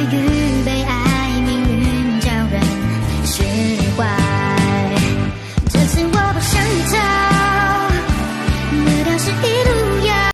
爱与被爱命运教人释怀